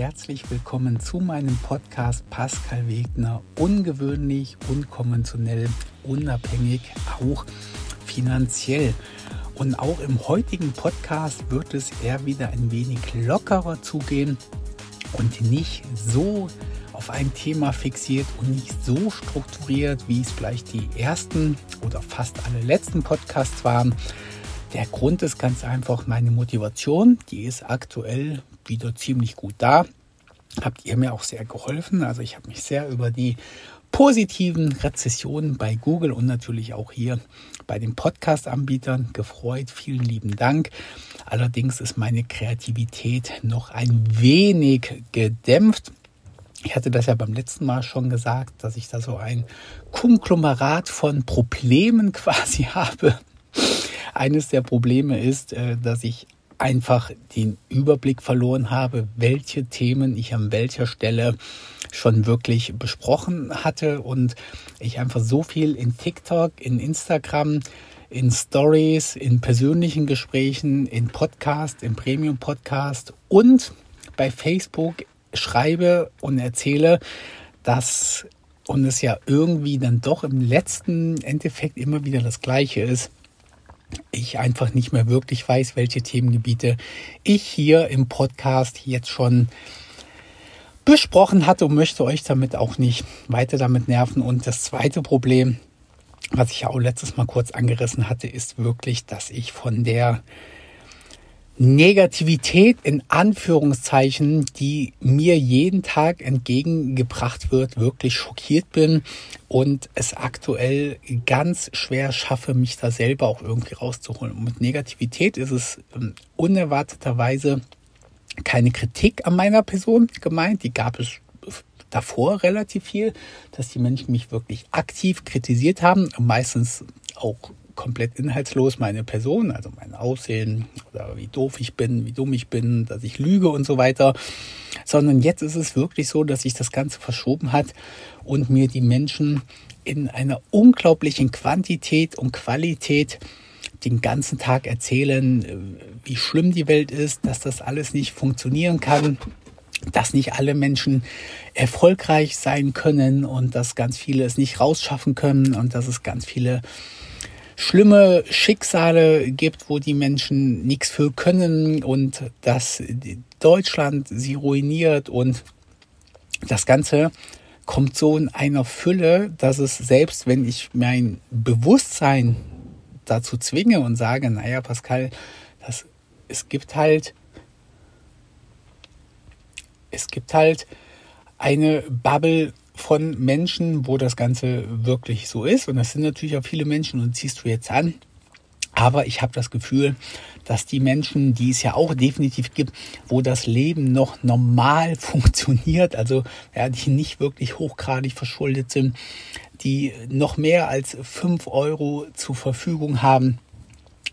herzlich willkommen zu meinem Podcast Pascal Wegner. Ungewöhnlich, unkonventionell, unabhängig, auch finanziell. Und auch im heutigen Podcast wird es eher wieder ein wenig lockerer zugehen und nicht so auf ein Thema fixiert und nicht so strukturiert, wie es vielleicht die ersten oder fast alle letzten Podcasts waren. Der Grund ist ganz einfach meine Motivation. Die ist aktuell wieder ziemlich gut da. Habt ihr mir auch sehr geholfen. Also ich habe mich sehr über die positiven Rezessionen bei Google und natürlich auch hier bei den Podcast-Anbietern gefreut. Vielen lieben Dank. Allerdings ist meine Kreativität noch ein wenig gedämpft. Ich hatte das ja beim letzten Mal schon gesagt, dass ich da so ein Konglomerat von Problemen quasi habe eines der Probleme ist, äh, dass ich einfach den Überblick verloren habe, welche Themen ich an welcher Stelle schon wirklich besprochen hatte und ich einfach so viel in TikTok, in Instagram, in Stories, in persönlichen Gesprächen, in Podcast, im Premium Podcast und bei Facebook schreibe und erzähle, dass und es ja irgendwie dann doch im letzten Endeffekt immer wieder das Gleiche ist ich einfach nicht mehr wirklich weiß, welche Themengebiete ich hier im Podcast jetzt schon besprochen hatte und möchte euch damit auch nicht weiter damit nerven. Und das zweite Problem, was ich ja auch letztes Mal kurz angerissen hatte, ist wirklich, dass ich von der Negativität in Anführungszeichen, die mir jeden Tag entgegengebracht wird, wirklich schockiert bin und es aktuell ganz schwer schaffe, mich da selber auch irgendwie rauszuholen. Und mit Negativität ist es ähm, unerwarteterweise keine Kritik an meiner Person gemeint, die gab es davor relativ viel, dass die Menschen mich wirklich aktiv kritisiert haben, meistens auch komplett inhaltslos meine Person, also mein Aussehen oder wie doof ich bin, wie dumm ich bin, dass ich lüge und so weiter, sondern jetzt ist es wirklich so, dass sich das Ganze verschoben hat und mir die Menschen in einer unglaublichen Quantität und Qualität den ganzen Tag erzählen, äh, wie schlimm die Welt ist, dass das alles nicht funktionieren kann, dass nicht alle Menschen erfolgreich sein können und dass ganz viele es nicht rausschaffen können und dass es ganz viele schlimme Schicksale gibt, wo die Menschen nichts für können und dass Deutschland sie ruiniert und das Ganze kommt so in einer Fülle, dass es selbst wenn ich mein Bewusstsein dazu zwinge und sage, naja, Pascal, das, es gibt halt, es gibt halt eine Bubble von Menschen, wo das Ganze wirklich so ist. Und das sind natürlich auch viele Menschen und ziehst du jetzt an. Aber ich habe das Gefühl, dass die Menschen, die es ja auch definitiv gibt, wo das Leben noch normal funktioniert, also ja, die nicht wirklich hochgradig verschuldet sind, die noch mehr als fünf Euro zur Verfügung haben,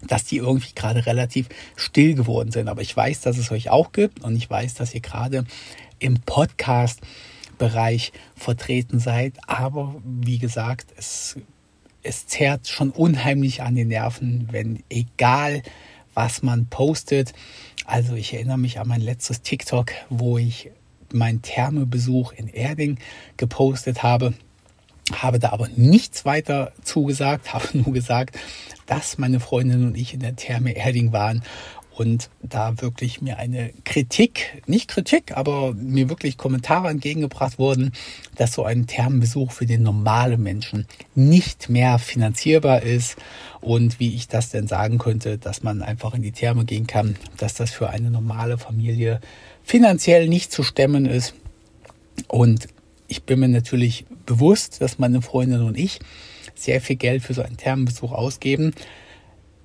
dass die irgendwie gerade relativ still geworden sind. Aber ich weiß, dass es euch auch gibt und ich weiß, dass ihr gerade im Podcast Bereich vertreten seid. Aber wie gesagt, es, es zerrt schon unheimlich an den Nerven, wenn egal was man postet. Also ich erinnere mich an mein letztes TikTok, wo ich meinen Thermebesuch in Erding gepostet habe habe da aber nichts weiter zugesagt, habe nur gesagt, dass meine Freundin und ich in der Therme Erding waren und da wirklich mir eine Kritik, nicht Kritik, aber mir wirklich Kommentare entgegengebracht wurden, dass so ein Thermenbesuch für den normalen Menschen nicht mehr finanzierbar ist und wie ich das denn sagen könnte, dass man einfach in die Therme gehen kann, dass das für eine normale Familie finanziell nicht zu stemmen ist. Und ich bin mir natürlich bewusst, dass meine Freundin und ich sehr viel Geld für so einen Thermenbesuch ausgeben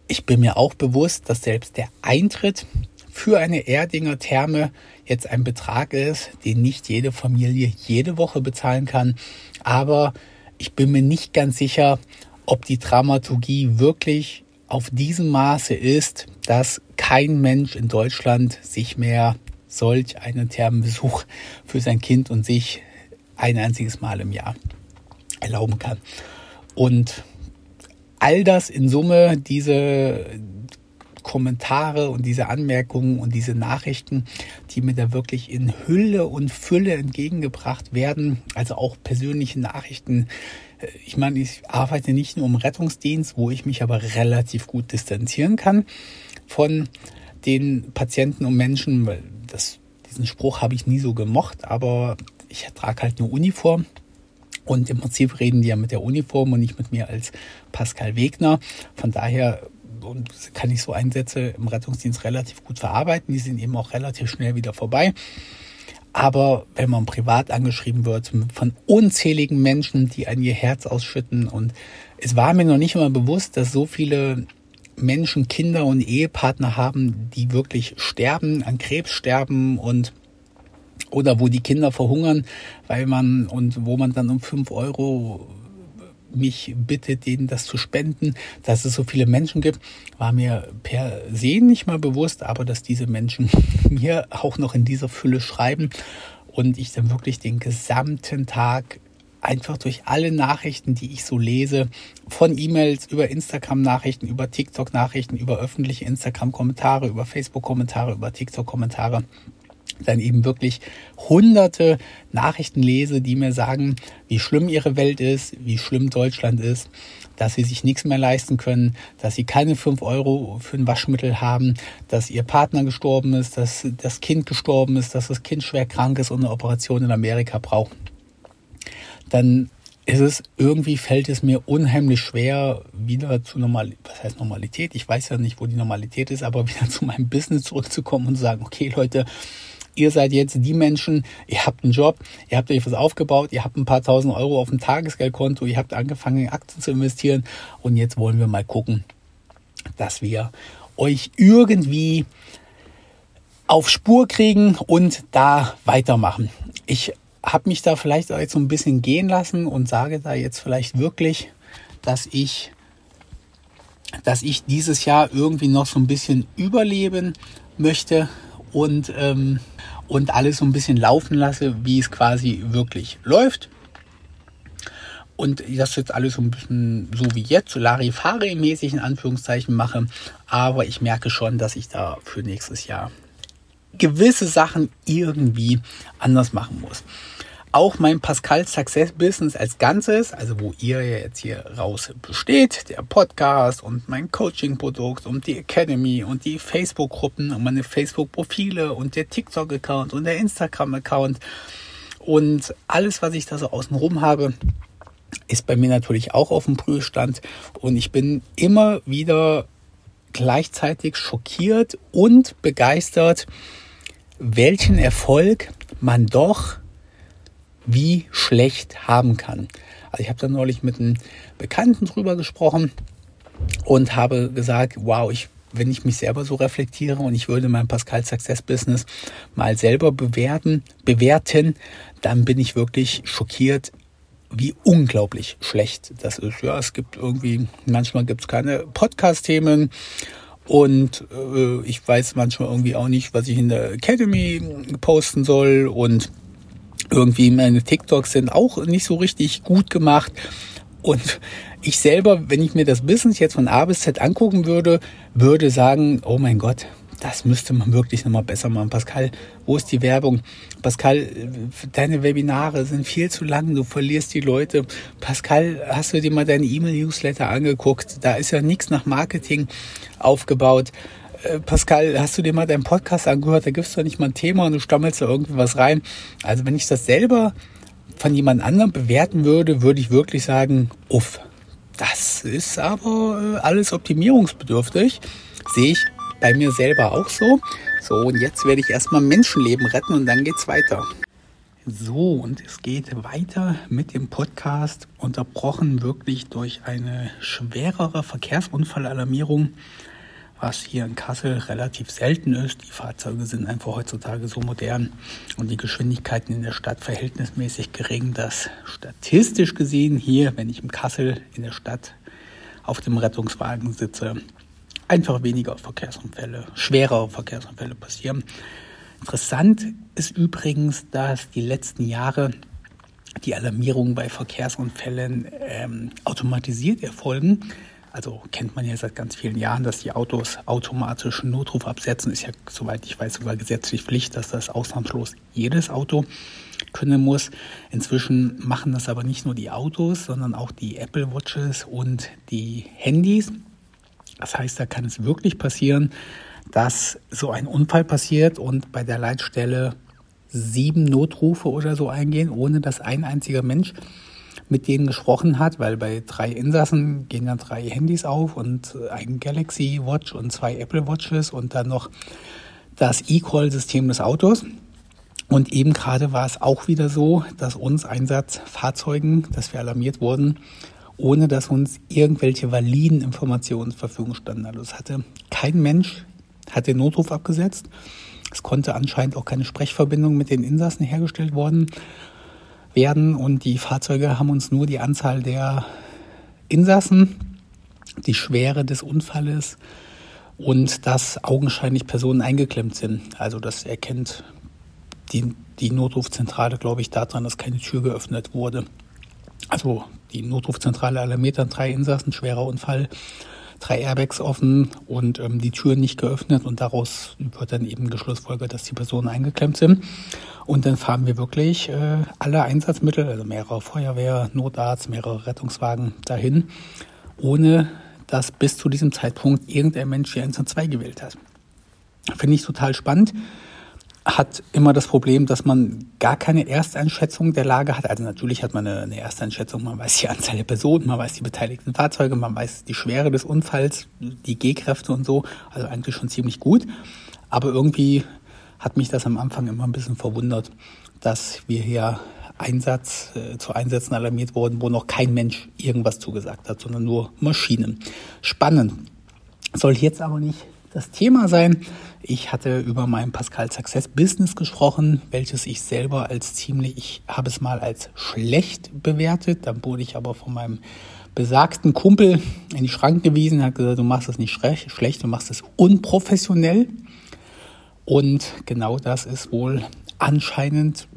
ich bin mir auch bewusst, dass selbst der Eintritt für eine Erdinger Therme jetzt ein Betrag ist, den nicht jede Familie jede Woche bezahlen kann. Aber ich bin mir nicht ganz sicher, ob die Dramaturgie wirklich auf diesem Maße ist, dass kein Mensch in Deutschland sich mehr solch einen Thermenbesuch für sein Kind und sich ein einziges Mal im Jahr erlauben kann. Und all das in Summe, diese Kommentare und diese Anmerkungen und diese Nachrichten, die mir da wirklich in Hülle und Fülle entgegengebracht werden. Also auch persönliche Nachrichten. Äh, ich meine, ich arbeite nicht nur im Rettungsdienst, wo ich mich aber relativ gut distanzieren kann von den Patienten und Menschen, weil das, diesen Spruch habe ich nie so gemocht, aber ich trage halt nur Uniform und im Prinzip reden die ja mit der Uniform und nicht mit mir als Pascal Wegner. Von daher kann ich so Einsätze im Rettungsdienst relativ gut verarbeiten. Die sind eben auch relativ schnell wieder vorbei. Aber wenn man privat angeschrieben wird von unzähligen Menschen, die an ihr Herz ausschütten und es war mir noch nicht immer bewusst, dass so viele Menschen Kinder und Ehepartner haben, die wirklich sterben, an Krebs sterben und oder wo die Kinder verhungern, weil man und wo man dann um fünf Euro mich bittet, denen das zu spenden, dass es so viele Menschen gibt, war mir per se nicht mal bewusst, aber dass diese Menschen mir auch noch in dieser Fülle schreiben und ich dann wirklich den gesamten Tag einfach durch alle Nachrichten, die ich so lese, von E-Mails über Instagram-Nachrichten, über TikTok-Nachrichten, über öffentliche Instagram-Kommentare, über Facebook-Kommentare, über TikTok-Kommentare, dann eben wirklich hunderte Nachrichten lese, die mir sagen, wie schlimm ihre Welt ist, wie schlimm Deutschland ist, dass sie sich nichts mehr leisten können, dass sie keine fünf Euro für ein Waschmittel haben, dass ihr Partner gestorben ist, dass das Kind gestorben ist, dass das Kind schwer krank ist und eine Operation in Amerika braucht. Dann ist es irgendwie fällt es mir unheimlich schwer, wieder zu Normalität, was heißt Normalität? Ich weiß ja nicht, wo die Normalität ist, aber wieder zu meinem Business zurückzukommen und zu sagen, okay Leute, ihr seid jetzt die Menschen, ihr habt einen Job, ihr habt euch was aufgebaut, ihr habt ein paar tausend Euro auf dem Tagesgeldkonto, ihr habt angefangen in Aktien zu investieren und jetzt wollen wir mal gucken, dass wir euch irgendwie auf Spur kriegen und da weitermachen. Ich habe mich da vielleicht auch jetzt so ein bisschen gehen lassen und sage da jetzt vielleicht wirklich, dass ich dass ich dieses Jahr irgendwie noch so ein bisschen überleben möchte und ähm, und alles so ein bisschen laufen lasse, wie es quasi wirklich läuft. Und das jetzt alles so ein bisschen so wie jetzt, so Larifari-mäßig in Anführungszeichen mache. Aber ich merke schon, dass ich da für nächstes Jahr gewisse Sachen irgendwie anders machen muss auch mein Pascal Success Business als Ganzes, also wo ihr jetzt hier raus besteht, der Podcast und mein Coaching-Produkt und die Academy und die Facebook-Gruppen und meine Facebook-Profile und der TikTok-Account und der Instagram-Account. Und alles, was ich da so außenrum habe, ist bei mir natürlich auch auf dem Prüfstand. Und ich bin immer wieder gleichzeitig schockiert und begeistert, welchen Erfolg man doch wie schlecht haben kann. Also ich habe da neulich mit einem Bekannten drüber gesprochen und habe gesagt, wow, ich wenn ich mich selber so reflektiere und ich würde mein Pascal Success Business mal selber bewerten, bewerten, dann bin ich wirklich schockiert, wie unglaublich schlecht das ist. Ja, es gibt irgendwie, manchmal gibt es keine Podcast-Themen und äh, ich weiß manchmal irgendwie auch nicht, was ich in der Academy posten soll und irgendwie meine TikToks sind auch nicht so richtig gut gemacht. Und ich selber, wenn ich mir das Business jetzt von A bis Z angucken würde, würde sagen, oh mein Gott, das müsste man wirklich nochmal besser machen. Pascal, wo ist die Werbung? Pascal, deine Webinare sind viel zu lang, du verlierst die Leute. Pascal, hast du dir mal deine E-Mail-Newsletter angeguckt? Da ist ja nichts nach Marketing aufgebaut. Äh, Pascal, hast du dir mal deinen Podcast angehört? Da gibst du nicht mal ein Thema und du stammelst da irgendwie was rein. Also wenn ich das selber von jemand anderem bewerten würde, würde ich wirklich sagen, uff, das ist aber äh, alles optimierungsbedürftig. Sehe ich bei mir selber auch so. So, und jetzt werde ich erstmal Menschenleben retten und dann geht's weiter. So, und es geht weiter mit dem Podcast, unterbrochen wirklich durch eine schwerere Verkehrsunfallalarmierung was hier in Kassel relativ selten ist. Die Fahrzeuge sind einfach heutzutage so modern und die Geschwindigkeiten in der Stadt verhältnismäßig gering, dass statistisch gesehen hier, wenn ich in Kassel in der Stadt auf dem Rettungswagen sitze, einfach weniger Verkehrsunfälle, schwerere Verkehrsunfälle passieren. Interessant ist übrigens, dass die letzten Jahre die Alarmierungen bei Verkehrsunfällen ähm, automatisiert erfolgen Also kennt man ja seit ganz vielen Jahren, dass die Autos automatisch Notruf absetzen. Ist ja, soweit ich weiß, sogar gesetzlich Pflicht, dass das ausnahmslos jedes Auto können muss. Inzwischen machen das aber nicht nur die Autos, sondern auch die Apple Watches und die Handys. Das heißt, da kann es wirklich passieren, dass so ein Unfall passiert und bei der Leitstelle sieben Notrufe oder so eingehen, ohne dass ein einziger Mensch mit denen gesprochen hat, weil bei drei Insassen gehen dann drei Handys auf und ein Galaxy Watch und zwei Apple Watches und dann noch das E-Call-System des Autos. Und eben gerade war es auch wieder so, dass uns Einsatzfahrzeugen, dass wir alarmiert wurden, ohne dass uns irgendwelche validen Informationen zur Verfügung standen. Also es hatte kein Mensch, hat den Notruf abgesetzt. Es konnte anscheinend auch keine Sprechverbindung mit den Insassen hergestellt worden werden und die Fahrzeuge haben uns nur die Anzahl der Insassen, die Schwere des Unfalles und dass augenscheinlich Personen eingeklemmt sind. Also das erkennt die, die Notrufzentrale, glaube ich, daran, dass keine Tür geöffnet wurde. Also die Notrufzentrale alarmiert dann drei Insassen, schwerer Unfall, drei Airbags offen und ähm, die Tür nicht geöffnet und daraus wird dann eben geschlussfolgert, dass die Personen eingeklemmt sind. Und dann fahren wir wirklich äh, alle Einsatzmittel, also mehrere Feuerwehr, Notarzt, mehrere Rettungswagen dahin, ohne dass bis zu diesem Zeitpunkt irgendein Mensch die 102 gewählt hat. Finde ich total spannend hat immer das Problem, dass man gar keine Ersteinschätzung der Lage hat. Also natürlich hat man eine, eine Ersteinschätzung, man weiß die Anzahl der Personen, man weiß die beteiligten Fahrzeuge, man weiß die Schwere des Unfalls, die G-Kräfte und so. Also eigentlich schon ziemlich gut. Aber irgendwie hat mich das am Anfang immer ein bisschen verwundert, dass wir hier Einsatz, äh, zu Einsätzen alarmiert wurden, wo noch kein Mensch irgendwas zugesagt hat, sondern nur Maschinen. Spannend. Soll jetzt aber nicht das Thema sein. Ich hatte über mein Pascal Success Business gesprochen, welches ich selber als ziemlich, ich habe es mal als schlecht bewertet. Dann wurde ich aber von meinem besagten Kumpel in die Schranken gewiesen, hat gesagt, du machst es nicht schlecht, du machst es unprofessionell. Und genau das ist wohl anscheinend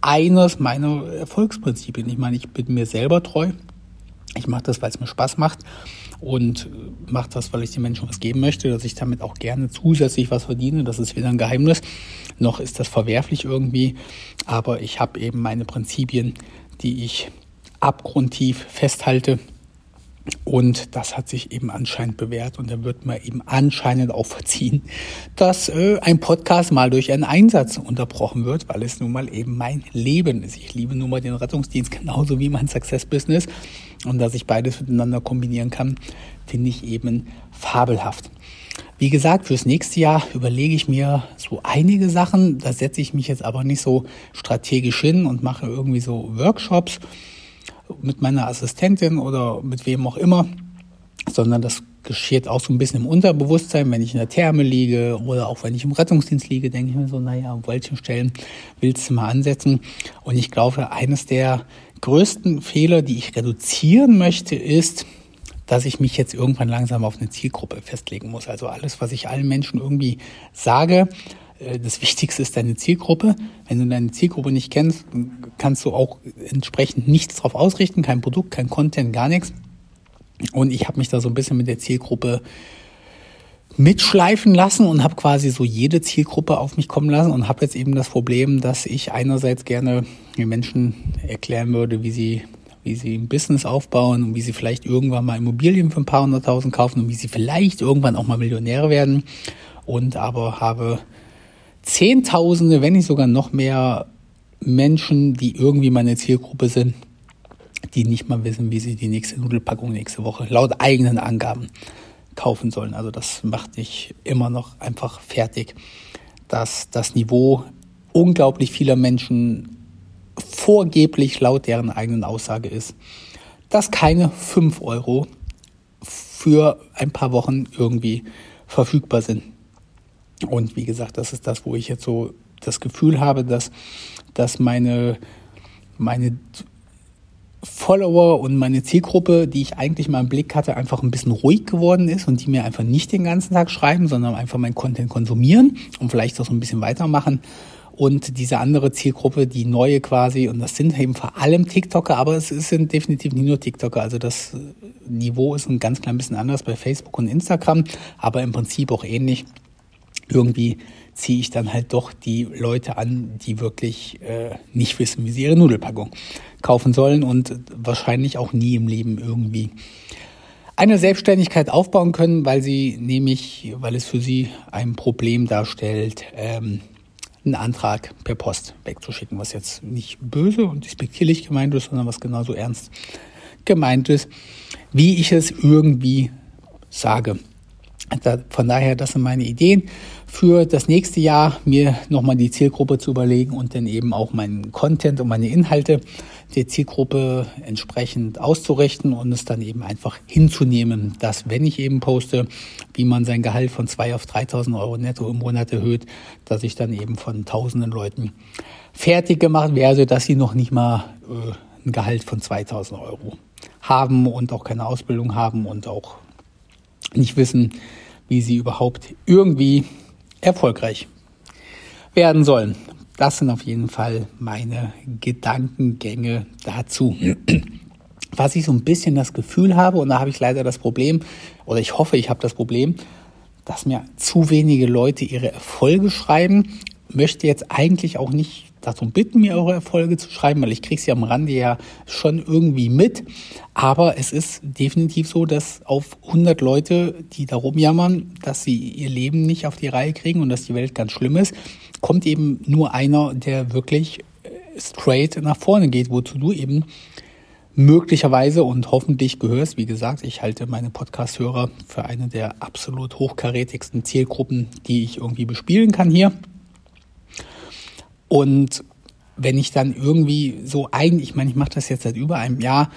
eines meiner Erfolgsprinzipien. Ich meine, ich bin mir selber treu. Ich mache das, weil es mir Spaß macht und mache das, weil ich den Menschen was geben möchte, dass ich damit auch gerne zusätzlich was verdiene. Das ist weder ein Geheimnis, noch ist das verwerflich irgendwie. Aber ich habe eben meine Prinzipien, die ich abgrundtief festhalte und das hat sich eben anscheinend bewährt und da wird man eben anscheinend auch verziehen, dass äh, ein Podcast mal durch einen Einsatz unterbrochen wird, weil es nun mal eben mein Leben ist. Ich liebe nun mal den Rettungsdienst genauso wie mein Success-Business und dass ich beides miteinander kombinieren kann, finde ich eben fabelhaft. Wie gesagt, fürs nächste Jahr überlege ich mir so einige Sachen. Da setze ich mich jetzt aber nicht so strategisch hin und mache irgendwie so Workshops mit meiner Assistentin oder mit wem auch immer, sondern das geschieht auch so ein bisschen im Unterbewusstsein, wenn ich in der Therme liege oder auch wenn ich im Rettungsdienst liege, denke ich mir so, naja, an welchen Stellen willst du mal ansetzen? Und ich glaube, eines der größten Fehler, die ich reduzieren möchte, ist, dass ich mich jetzt irgendwann langsam auf eine Zielgruppe festlegen muss. Also alles, was ich allen Menschen irgendwie sage, äh, das Wichtigste ist deine Zielgruppe. Wenn du deine Zielgruppe nicht kennst, kannst du auch entsprechend nichts drauf ausrichten, kein Produkt, kein Content, gar nichts. Und ich habe mich da so ein bisschen mit der Zielgruppe mitschleifen lassen und habe quasi so jede Zielgruppe auf mich kommen lassen und habe jetzt eben das Problem, dass ich einerseits gerne den Menschen erklären würde, wie sie wie sie ein Business aufbauen und wie sie vielleicht irgendwann mal Immobilien für ein paar hunderttausend kaufen und wie sie vielleicht irgendwann auch mal Millionäre werden. Und aber habe Zehntausende, wenn nicht sogar noch mehr Menschen, die irgendwie meine Zielgruppe sind, die nicht mal wissen, wie sie die nächste Nudelpackung nächste Woche laut eigenen Angaben kaufen sollen. Also das macht dich immer noch einfach fertig, dass das Niveau unglaublich vieler Menschen vorgeblich laut deren eigenen Aussage ist, dass keine 5 Euro für ein paar Wochen irgendwie verfügbar sind. Und wie gesagt, das ist das, wo ich jetzt so das Gefühl habe, dass, dass meine, meine Follower und meine Zielgruppe, die ich eigentlich mal im Blick hatte, einfach ein bisschen ruhig geworden ist und die mir einfach nicht den ganzen Tag schreiben, sondern einfach meinen Content konsumieren und vielleicht auch so ein bisschen weitermachen. Und diese andere Zielgruppe, die neue quasi, und das sind eben vor allem TikToker, aber es sind definitiv nicht nur TikToker. Also das Niveau ist ein ganz klein bisschen anders bei Facebook und Instagram, aber im Prinzip auch ähnlich. Irgendwie ziehe ich dann halt doch die Leute an, die wirklich äh, nicht wissen, wie sie ihre Nudelpackung kaufen sollen und wahrscheinlich auch nie im Leben irgendwie eine Selbstständigkeit aufbauen können, weil sie nämlich, weil es für sie ein Problem darstellt, ähm, einen Antrag per Post wegzuschicken, was jetzt nicht böse und despektierlich gemeint ist, sondern was genauso ernst gemeint ist, wie ich es irgendwie sage. Von daher, das sind meine Ideen für das nächste Jahr, mir nochmal die Zielgruppe zu überlegen und dann eben auch meinen Content und meine Inhalte der Zielgruppe entsprechend auszurichten und es dann eben einfach hinzunehmen, dass wenn ich eben poste, wie man sein Gehalt von zwei auf 3000 Euro netto im Monat erhöht, dass ich dann eben von tausenden Leuten fertig gemacht werde, dass sie noch nicht mal äh, ein Gehalt von 2000 Euro haben und auch keine Ausbildung haben und auch nicht wissen, wie sie überhaupt irgendwie erfolgreich werden sollen. Das sind auf jeden Fall meine Gedankengänge dazu. Was ich so ein bisschen das Gefühl habe, und da habe ich leider das Problem, oder ich hoffe, ich habe das Problem, dass mir zu wenige Leute ihre Erfolge schreiben. Möchte jetzt eigentlich auch nicht darum bitten, mir eure Erfolge zu schreiben, weil ich kriege sie am Rande ja schon irgendwie mit. Aber es ist definitiv so, dass auf 100 Leute, die darum jammern, dass sie ihr Leben nicht auf die Reihe kriegen und dass die Welt ganz schlimm ist, kommt eben nur einer, der wirklich äh, straight nach vorne geht, wozu du eben möglicherweise und hoffentlich gehörst. Wie gesagt, ich halte meine Podcast-Hörer für eine der absolut hochkarätigsten Zielgruppen, die ich irgendwie bespielen kann hier. Und wenn ich dann irgendwie so ein, ich meine, ich mache das jetzt seit über einem Jahr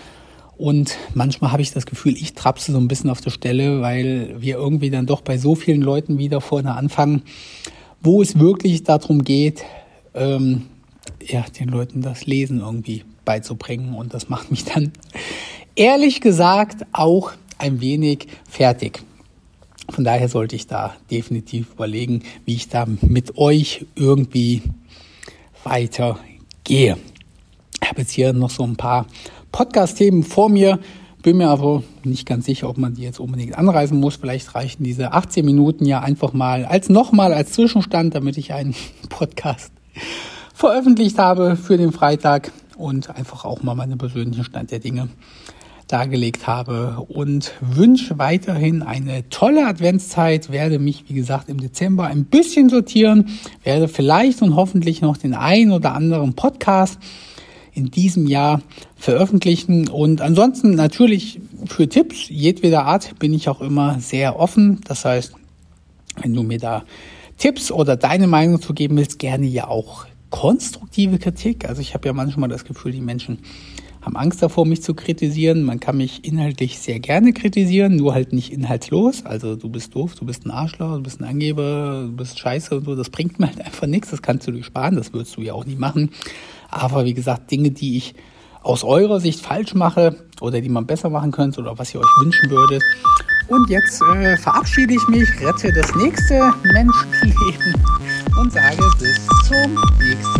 und manchmal habe ich das Gefühl, ich trapse so ein bisschen auf der Stelle, weil wir irgendwie dann doch bei so vielen Leuten wieder vorne anfangen, wo es wirklich darum geht, ähm, ja, den Leuten das Lesen irgendwie beizubringen. Und das macht mich dann ehrlich gesagt auch ein wenig fertig. Von daher sollte ich da definitiv überlegen, wie ich da mit euch irgendwie weitergehe. Ich habe jetzt hier noch so ein paar Podcast-Themen vor mir, bin mir aber nicht ganz sicher, ob man die jetzt unbedingt anreisen muss. Vielleicht reichen diese 18 Minuten ja einfach mal als nochmal als Zwischenstand, damit ich einen Podcast veröffentlicht habe für den Freitag und einfach auch mal meinen persönlichen Stand der Dinge dargelegt habe und wünsche weiterhin eine tolle Adventszeit, werde mich, wie gesagt, im Dezember ein bisschen sortieren, werde vielleicht und hoffentlich noch den ein oder anderen Podcast in diesem Jahr veröffentlichen und ansonsten natürlich für Tipps jedweder Art bin ich auch immer sehr offen. Das heißt, wenn du mir da Tipps oder deine Meinung zu geben willst, gerne ja auch konstruktive Kritik. Also ich habe ja manchmal das Gefühl, die Menschen haben Angst davor, mich zu kritisieren. Man kann mich inhaltlich sehr gerne kritisieren, nur halt nicht inhaltslos. Also du bist doof, du bist ein Arschloch, du bist ein Angeber, du bist scheiße und so. Das bringt mir halt einfach nichts. Das kannst du dir sparen, das würdest du ja auch nie machen. Aber wie gesagt, Dinge, die ich aus eurer Sicht falsch mache oder die man besser machen könnte oder was ihr euch wünschen würdet. Und jetzt äh, verabschiede ich mich, rette das nächste Menschenleben und sage bis zum nächsten Mal.